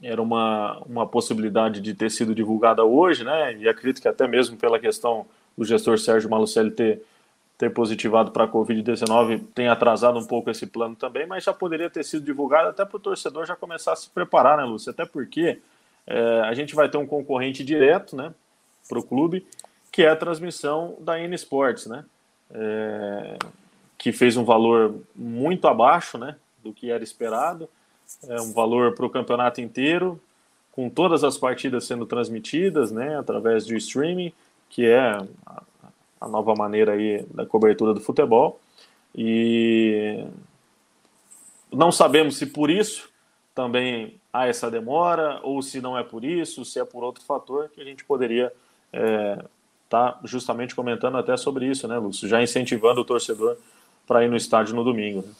Era uma, uma possibilidade de ter sido divulgada hoje, né? E acredito que até mesmo pela questão do gestor Sérgio Malucelli ter, ter positivado para a Covid-19 tem atrasado um pouco esse plano também, mas já poderia ter sido divulgado até para o torcedor já começar a se preparar, né, Lúcio? Até porque é, a gente vai ter um concorrente direto, né, para o clube, que é a transmissão da N Sports, né? É, que fez um valor muito abaixo, né, do que era esperado é um valor para o campeonato inteiro, com todas as partidas sendo transmitidas, né, através do streaming, que é a, nova maneira aí da cobertura do futebol. E não sabemos se por isso também há essa demora, ou se não é por isso, se é por outro fator, que a gente poderia estar é, tá justamente comentando até sobre isso, né, Lúcio? Já incentivando o torcedor para ir no estádio no domingo. Né?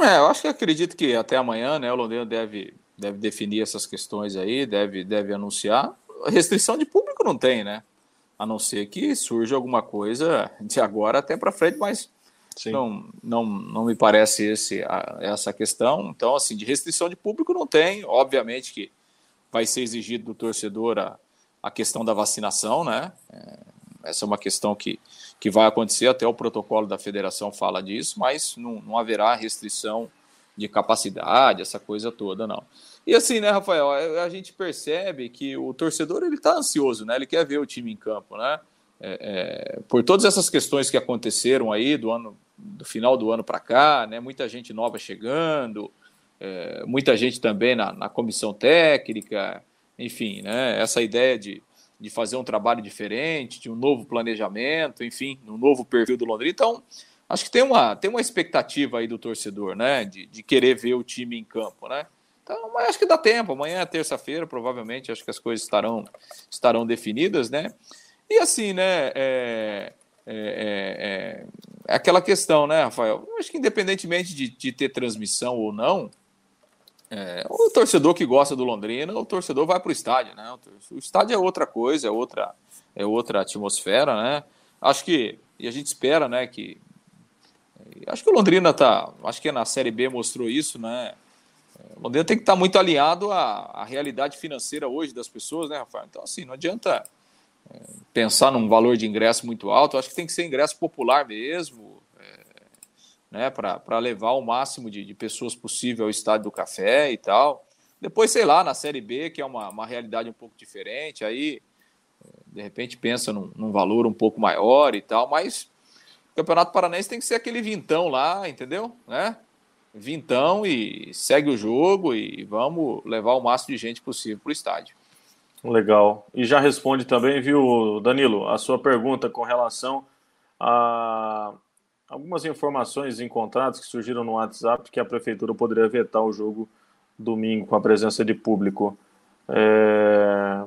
É, eu acho que acredito que até amanhã, né, o Londrina deve, deve definir essas questões aí, deve, deve anunciar. Restrição de público não tem, né? A não ser que surja alguma coisa de agora até para frente, mas não, não, não me parece esse, a, essa questão. Então, assim, de restrição de público não tem. Obviamente que vai ser exigido do torcedor a, a questão da vacinação, né? É, essa é uma questão que, que vai acontecer, até o protocolo da federação fala disso, mas não, não haverá restrição de capacidade, essa coisa toda, não. E assim, né, Rafael, a, a gente percebe que o torcedor ele está ansioso, né? Ele quer ver o time em campo, né? É, é, por todas essas questões que aconteceram aí do ano, do final do ano para cá, né? Muita gente nova chegando, é, muita gente também na, na comissão técnica, enfim, né? Essa ideia de de fazer um trabalho diferente, de um novo planejamento, enfim, um novo perfil do Londrina. Então, acho que tem uma, tem uma expectativa aí do torcedor, né, de, de querer ver o time em campo, né? Então, mas acho que dá tempo. Amanhã é terça-feira, provavelmente, acho que as coisas estarão, estarão definidas, né? E assim, né? É, é, é, é aquela questão, né, Rafael? Acho que independentemente de, de ter transmissão ou não, é, o torcedor que gosta do Londrina, o torcedor vai para o estádio, né? O estádio é outra coisa, é outra, é outra atmosfera, né? Acho que e a gente espera, né? Que acho que o Londrina tá, acho que na Série B mostrou isso, né? O Londrina tem que estar tá muito alinhado à, à realidade financeira hoje das pessoas, né, Rafael? Então assim, não adianta pensar num valor de ingresso muito alto. Acho que tem que ser ingresso popular mesmo, é, né, para levar o máximo de, de, pessoas possível ao estádio do café e tal. Depois, sei lá, na Série B, que é uma, uma realidade um pouco diferente, aí de repente pensa num, num valor um pouco maior e tal, mas o Campeonato Paranaense tem que ser aquele vintão lá, entendeu? Né? Vintão e segue o jogo e vamos levar o máximo de gente possível para o estádio. Legal. E já responde também, viu, Danilo, a sua pergunta com relação a algumas informações encontradas que surgiram no WhatsApp que a prefeitura poderia vetar o jogo domingo com a presença de público. É...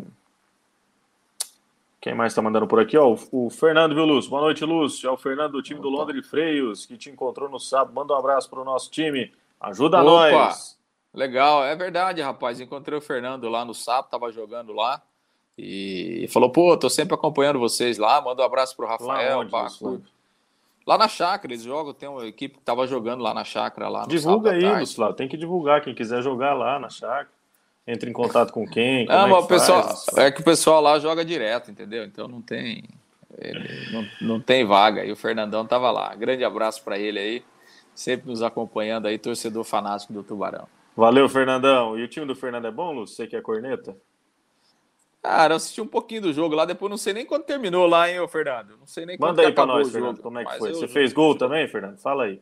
Quem mais está mandando por aqui? Ó, o, Fernando, viu, Lúcio? Boa noite, Lúcio. É o Fernando do time do Londres Freios, que te encontrou no sábado. Manda um abraço para o nosso time. Ajuda Opa. nós. Legal, é verdade, rapaz. Encontrei o Fernando lá no sábado, tava jogando lá. E falou, pô, tô sempre acompanhando vocês lá. Manda um abraço pro Rafael. Lá, onde, lá na chácara, eles jogam, tem uma equipe que tava jogando lá na chácara lá Divulga aí, Lúcio, tem que divulgar. Quem quiser jogar lá na chácara. Entra em contato com quem? Não, é mas o pessoal, é que o pessoal lá joga direto, entendeu? Então não tem. Não, não tem vaga. E o Fernandão tava lá. Grande abraço para ele aí. Sempre nos acompanhando aí, torcedor fanático do Tubarão. Valeu, Fernandão. E o time do Fernando é bom, Lúcio? Você que é corneta? Cara, eu assisti um pouquinho do jogo lá, depois não sei nem quando terminou lá, hein, ô Fernando? Não sei nem Manda aí pra nós, Fernando, como é que foi. Você fez gol também, Fernando? Fala aí.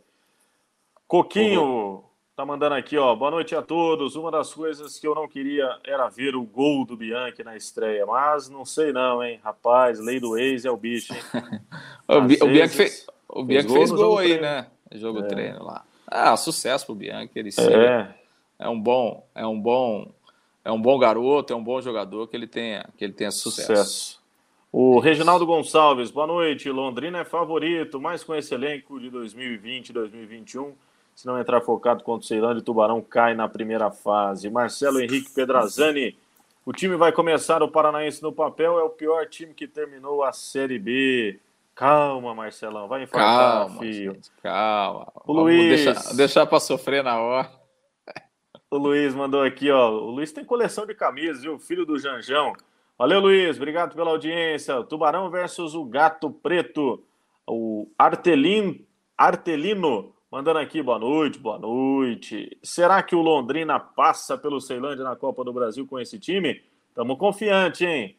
Coquinho uhum. tá mandando aqui, ó. Boa noite a todos. Uma das coisas que eu não queria era ver o gol do Bianchi na estreia, mas não sei não, hein. Rapaz, lei do ex é o bicho, hein. o, Bi o Bianchi fez, o Bianchi fez gol, gol aí, treino. né? Jogo é. treino lá. Ah, sucesso pro Bianchi, ele é é um bom, é um bom, é um bom garoto, é um bom jogador que ele tenha, que ele tenha sucesso. sucesso. O Reginaldo Gonçalves, boa noite. Londrina é favorito, mas com esse elenco de 2020 e 2021, se não entrar focado contra o Ceilândia, o Tubarão cai na primeira fase. Marcelo Henrique Pedrazani, o time vai começar o Paranaense no papel, é o pior time que terminou a Série B. Calma, Marcelão, vai enfrentar, calma, filho. Gente, calma. O Vamos Luiz. Deixar, deixar para sofrer na hora. O Luiz mandou aqui, ó. O Luiz tem coleção de camisas, viu? Filho do Janjão. Valeu, Luiz. Obrigado pela audiência. Tubarão versus o Gato Preto. O Artelin, Artelino mandando aqui. Boa noite, boa noite. Será que o Londrina passa pelo Ceilândia na Copa do Brasil com esse time? Estamos confiante, hein?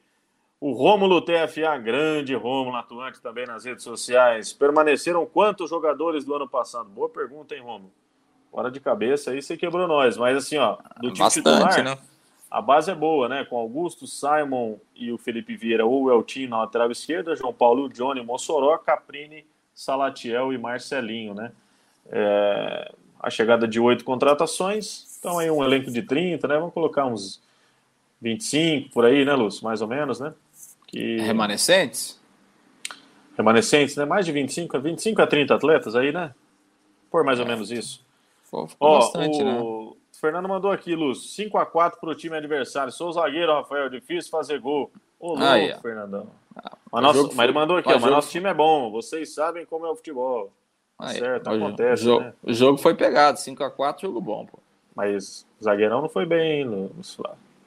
O Rômulo TFA, grande Rômulo, atuante também nas redes sociais. Permaneceram quantos jogadores do ano passado? Boa pergunta, hein, Rômulo? Fora de cabeça aí você quebrou nós. Mas assim, ó, do time Bastante, titular, né? a base é boa, né? Com Augusto, Simon e o Felipe Vieira ou o Eltinho na lateral esquerda, João Paulo, Johnny, Mossoró, Caprini, Salatiel e Marcelinho, né? É, a chegada de oito contratações, então aí um elenco de 30, né? Vamos colocar uns 25 por aí, né, Lúcio? Mais ou menos, né? Que... Remanescentes? Remanescentes, né? Mais de 25, 25 a 30 atletas aí, né? Por mais ou é. menos isso. Ficou, ficou Ó, bastante, o... né? Fernando mandou aqui, Luz, 5x4 para o time adversário. Sou zagueiro, Rafael, difícil fazer gol. Ô, louco, ah, yeah. Fernandão. Ah, mas, nosso, mas ele mandou aqui, ó, mas nosso time é bom, vocês sabem como é o futebol. Ah, certo, o acontece, jogo, né? O jogo foi pegado, 5x4, jogo bom, pô. Mas o zagueirão não foi bem, Lúcio.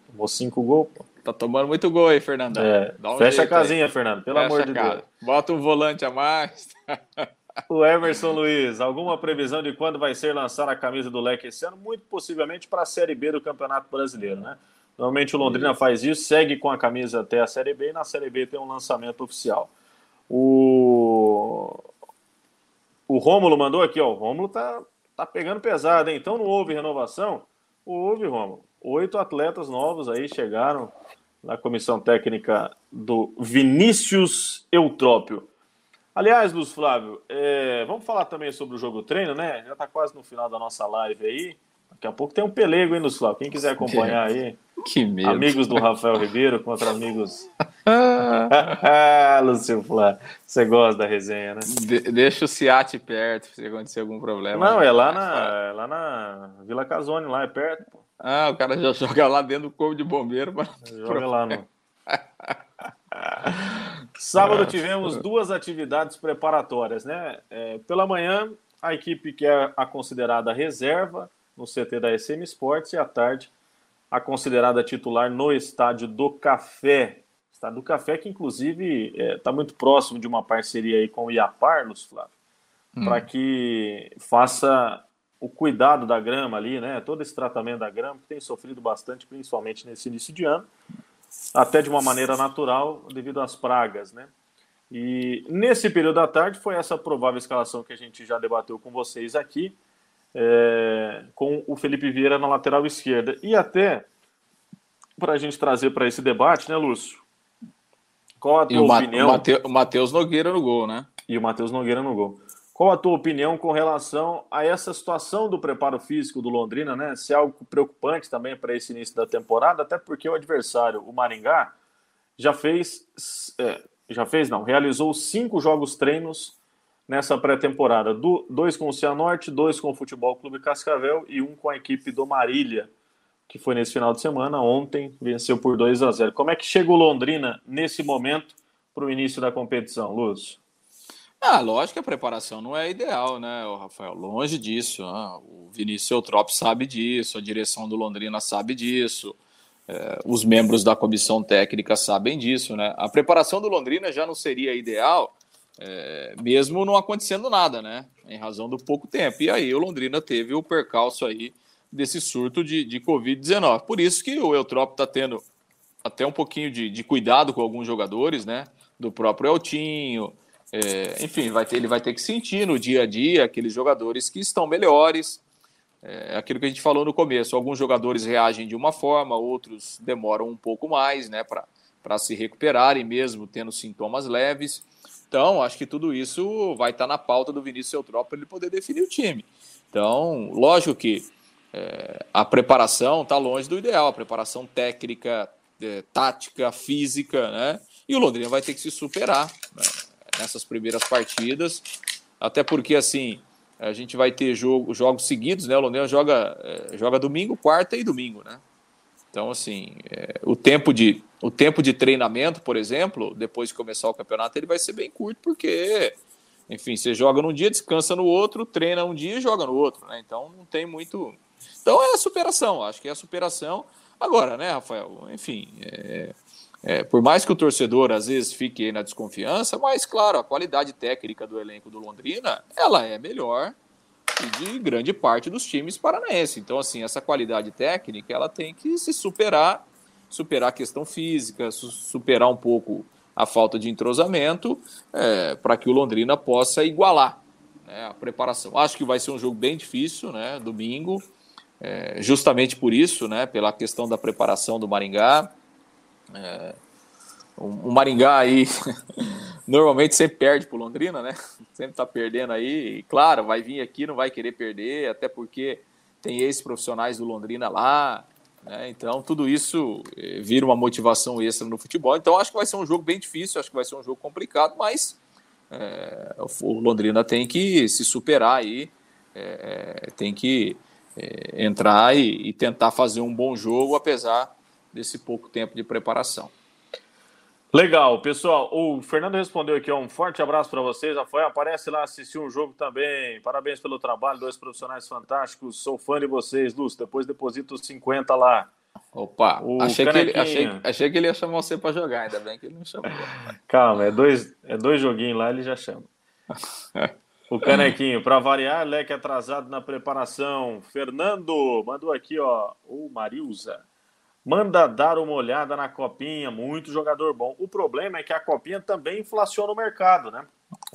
Tomou 5 gols, pô. Tá tomando muito gol aí, Fernandão. É, um fecha a casinha, aí. Fernando, pelo fecha amor de Deus. Bota um volante a mais. O Emerson Luiz, alguma previsão de quando vai ser lançada a camisa do Leque esse ano? Muito possivelmente para a Série B do Campeonato Brasileiro, né? Normalmente o Londrina faz isso, segue com a camisa até a Série B e na Série B tem um lançamento oficial. O, o Rômulo mandou aqui, ó. O Rômulo tá, tá pegando pesado, hein? Então não houve renovação? Houve, Rômulo. Oito atletas novos aí chegaram na comissão técnica do Vinícius Eutrópio. Aliás, Luz Flávio, é, vamos falar também sobre o jogo treino, né? Já está quase no final da nossa live aí. Daqui a pouco tem um pelego, hein, Luz Flávio? Quem quiser acompanhar aí. Que medo. Amigos do Rafael Ribeiro contra amigos. Lúcio Flávio, você gosta da resenha, né? De deixa o Ciate perto se acontecer algum problema. Não, é lá na, é lá na Vila Casone, lá é perto. Pô. Ah, o cara já joga lá dentro do corpo de bombeiro. Mas... Joga lá no. Sábado tivemos duas atividades preparatórias, né? É, pela manhã, a equipe que é a considerada reserva no CT da SM Sports e à tarde, a considerada titular no estádio do Café. Estado do Café, que inclusive está é, tá muito próximo de uma parceria aí com o Iapar, Lúcio Flávio, hum. para que faça o cuidado da grama ali, né? Todo esse tratamento da grama, que tem sofrido bastante, principalmente nesse início de ano, até de uma maneira natural, devido às pragas, né? E nesse período da tarde foi essa provável escalação que a gente já debateu com vocês aqui, é, com o Felipe Vieira na lateral esquerda. E até para a gente trazer para esse debate, né, Lúcio? Qual a tua e o opinião? O Matheus Nogueira no gol, né? E o Matheus Nogueira no gol. Qual a tua opinião com relação a essa situação do preparo físico do Londrina, né? Se é algo preocupante também para esse início da temporada, até porque o adversário, o Maringá, já fez, é, já fez não, realizou cinco jogos treinos nessa pré-temporada, dois com o Cianorte, dois com o Futebol Clube Cascavel e um com a equipe do Marília, que foi nesse final de semana. Ontem venceu por 2 a 0. Como é que chega o Londrina nesse momento para o início da competição, Lúcio? Ah, lógico que a preparação não é ideal, né, Rafael? Longe disso. Né? O Vinícius Eutrop sabe disso, a direção do Londrina sabe disso, é, os membros da comissão técnica sabem disso, né? A preparação do Londrina já não seria ideal, é, mesmo não acontecendo nada, né? Em razão do pouco tempo. E aí o Londrina teve o percalço aí desse surto de, de Covid-19. Por isso que o Eutrop está tendo até um pouquinho de, de cuidado com alguns jogadores, né? Do próprio Eltinho é, enfim, vai ter, ele vai ter que sentir no dia a dia aqueles jogadores que estão melhores. É, aquilo que a gente falou no começo: alguns jogadores reagem de uma forma, outros demoram um pouco mais né, para se recuperarem, mesmo tendo sintomas leves. Então, acho que tudo isso vai estar na pauta do Vinícius Eutrópio para ele poder definir o time. Então, lógico que é, a preparação está longe do ideal, a preparação técnica, é, tática, física, né? E o Londrina vai ter que se superar. Né? Nessas primeiras partidas, até porque assim a gente vai ter jogo, jogos seguidos, né? O Londrina joga, é, joga domingo, quarta e domingo, né? Então assim, é, o tempo de o tempo de treinamento, por exemplo, depois de começar o campeonato, ele vai ser bem curto porque enfim, você joga num dia, descansa no outro, treina um dia e joga no outro, né? Então não tem muito. Então é a superação, acho que é a superação. Agora, né, Rafael? Enfim, é... É, por mais que o torcedor às vezes fique na desconfiança, mas claro, a qualidade técnica do elenco do Londrina, ela é melhor de grande parte dos times paranaenses. Então, assim, essa qualidade técnica, ela tem que se superar, superar a questão física, superar um pouco a falta de entrosamento, é, para que o Londrina possa igualar né, a preparação. Acho que vai ser um jogo bem difícil, né, domingo, é, justamente por isso, né, pela questão da preparação do Maringá, é, o Maringá aí normalmente sempre perde para Londrina, né? Sempre está perdendo aí. E, claro, vai vir aqui, não vai querer perder, até porque tem ex-profissionais do Londrina lá. Né? Então, tudo isso eh, vira uma motivação extra no futebol. Então, acho que vai ser um jogo bem difícil, acho que vai ser um jogo complicado, mas é, o Londrina tem que se superar aí, é, tem que é, entrar e, e tentar fazer um bom jogo, apesar desse pouco tempo de preparação. Legal, pessoal. O Fernando respondeu aqui, um forte abraço para vocês. Rafael, aparece lá assistir um jogo também. Parabéns pelo trabalho, dois profissionais fantásticos. Sou fã de vocês, Lúcio. Depois deposito os 50 lá. Opa, achei que, ele, achei, achei que ele ia chamar você para jogar, ainda bem que ele não chamou. Calma, é dois, é dois joguinhos lá, ele já chama. O Canequinho, para variar, leque atrasado na preparação. Fernando mandou aqui, ó, o Marilza. Manda dar uma olhada na copinha, muito jogador bom. O problema é que a copinha também inflaciona o mercado, né?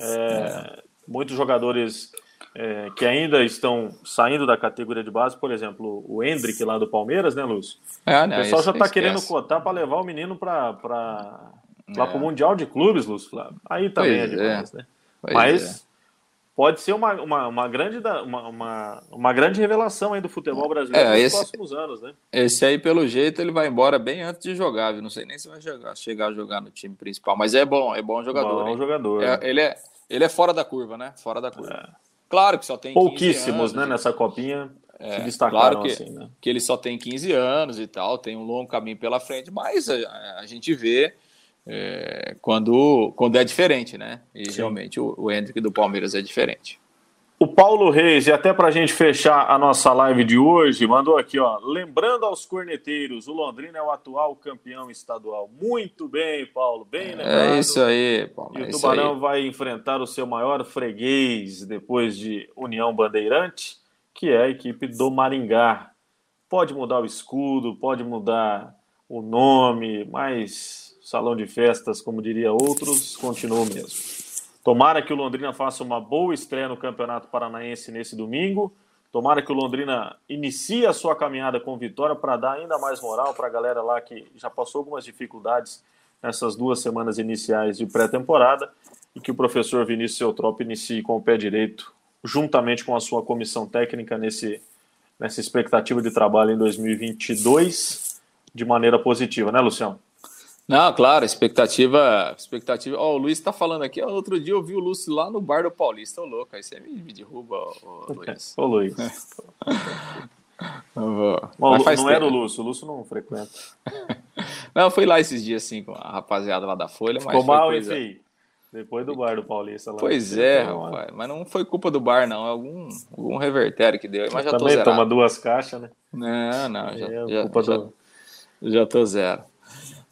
É, muitos jogadores é, que ainda estão saindo da categoria de base, por exemplo, o Hendrick lá do Palmeiras, né, Lúcio? É, né, o pessoal já está querendo cotar para levar o menino para é. lá para o Mundial de Clubes, Lúcio Flávio. Aí também é pois é demais, né? Mas é pode ser uma, uma, uma grande, uma, uma, uma, grande revelação aí do futebol brasileiro é, nos esse, próximos anos, né? Esse aí, pelo jeito, ele vai embora bem antes de jogar, viu? Não sei nem se vai jogar, chegar a jogar no time principal, mas é bom, é bom jogador. Bom hein? jogador. É, ele, é, ele é fora da curva, né? Fora da curva. É. Claro que só tem Pouquíssimos, anos, né, nessa copinha. É, se destacaram claro que, assim, né? que ele só tem 15 anos e tal, tem um longo caminho pela frente, mas a, a gente vê é, quando, quando é diferente, né? E Sim. realmente o, o Hendrick do Palmeiras é diferente. O Paulo Reis, e até para a gente fechar a nossa live de hoje, mandou aqui, ó. Lembrando aos corneteiros, o Londrina é o atual campeão estadual. Muito bem, Paulo, bem lembrado. É isso aí, Paulo. E é o Tubarão vai enfrentar o seu maior freguês depois de União Bandeirante, que é a equipe do Maringá. Pode mudar o escudo, pode mudar o nome, mas salão de festas, como diria outros, continua o mesmo. Tomara que o Londrina faça uma boa estreia no Campeonato Paranaense nesse domingo. Tomara que o Londrina inicie a sua caminhada com vitória para dar ainda mais moral para a galera lá que já passou algumas dificuldades nessas duas semanas iniciais de pré-temporada e que o professor Vinícius Eutrop inicie com o pé direito, juntamente com a sua comissão técnica nesse, nessa expectativa de trabalho em 2022 de maneira positiva, né, Luciano? Não, claro, expectativa. expectativa. Ó, oh, o Luiz está falando aqui. outro dia eu vi o Lúcio lá no bar do Paulista. Ô, louco, aí você me, me derruba, ô, Luiz. Ô, Luiz. Bom, não tempo. era o Lúcio, o Lúcio não frequenta. não, fui lá esses dias assim com a rapaziada lá da Folha. Ficou mas mal, coisa... enfim. Depois do bar do Paulista lá. Pois é, rapaz. Mas não foi culpa do bar, não. É algum, algum revertério que deu. Mas já Também tô toma duas caixas, né? Não, não. Já, é, já, já, do... já tô zero.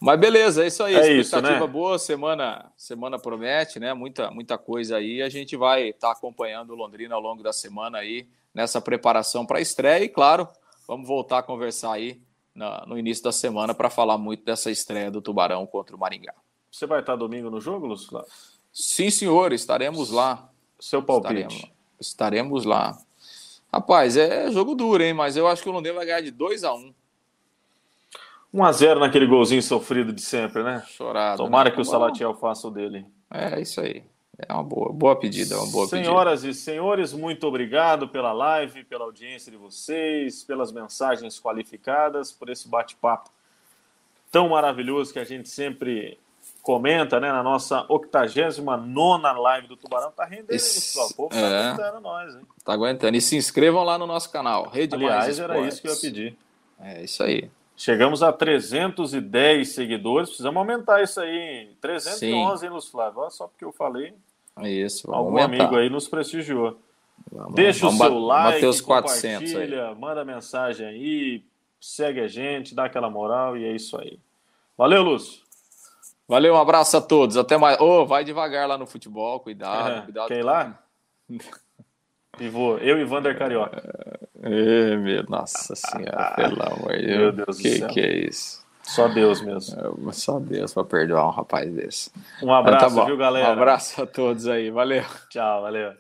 Mas beleza, é isso aí. É expectativa isso, né? boa, semana, semana promete, né? Muita, muita coisa aí. A gente vai estar tá acompanhando o Londrina ao longo da semana aí, nessa preparação para a estreia. E claro, vamos voltar a conversar aí no, no início da semana para falar muito dessa estreia do Tubarão contra o Maringá. Você vai estar domingo no jogo, Lúcio? Sim, senhor, estaremos lá. Seu palpite? Estaremos, estaremos lá. Rapaz, é jogo duro, hein? Mas eu acho que o Londrina vai ganhar de 2 a 1 um. 1x0 naquele golzinho sofrido de sempre, né? Chorado. Tomara né? que o Salatiel faça o dele. É, isso aí. É uma boa, boa pedida, uma boa Senhoras pedida. e senhores, muito obrigado pela live, pela audiência de vocês, pelas mensagens qualificadas, por esse bate-papo tão maravilhoso que a gente sempre comenta, né? Na nossa 89 live do Tubarão, tá rendendo, Esse, O povo tá é, aguentando nós, hein? Tá aguentando. E se inscrevam lá no nosso canal, Rede Aliás, era isso que eu ia pedir. É isso aí. Chegamos a 310 seguidores. Precisamos aumentar isso aí. 311, Sim. hein, Luz Flávio? Só porque eu falei. Isso, Algum aumentar. amigo aí nos prestigiou. Vamos, Deixa vamos o seu like, os 400 compartilha, aí. manda mensagem aí, segue a gente, dá aquela moral e é isso aí. Valeu, Lúcio. Valeu, um abraço a todos. Até mais. Ô, oh, vai devagar lá no futebol, cuidado. É, cuidado quer ir lá? Vou, eu e Vander Carioca. É, meu, nossa senhora, pelo amor de Deus. Meu Deus que, do céu. Que é isso? Só Deus mesmo. É, só Deus para perdoar um rapaz desse. Um abraço, tá viu, galera? Um abraço a todos aí. Valeu. Tchau, valeu.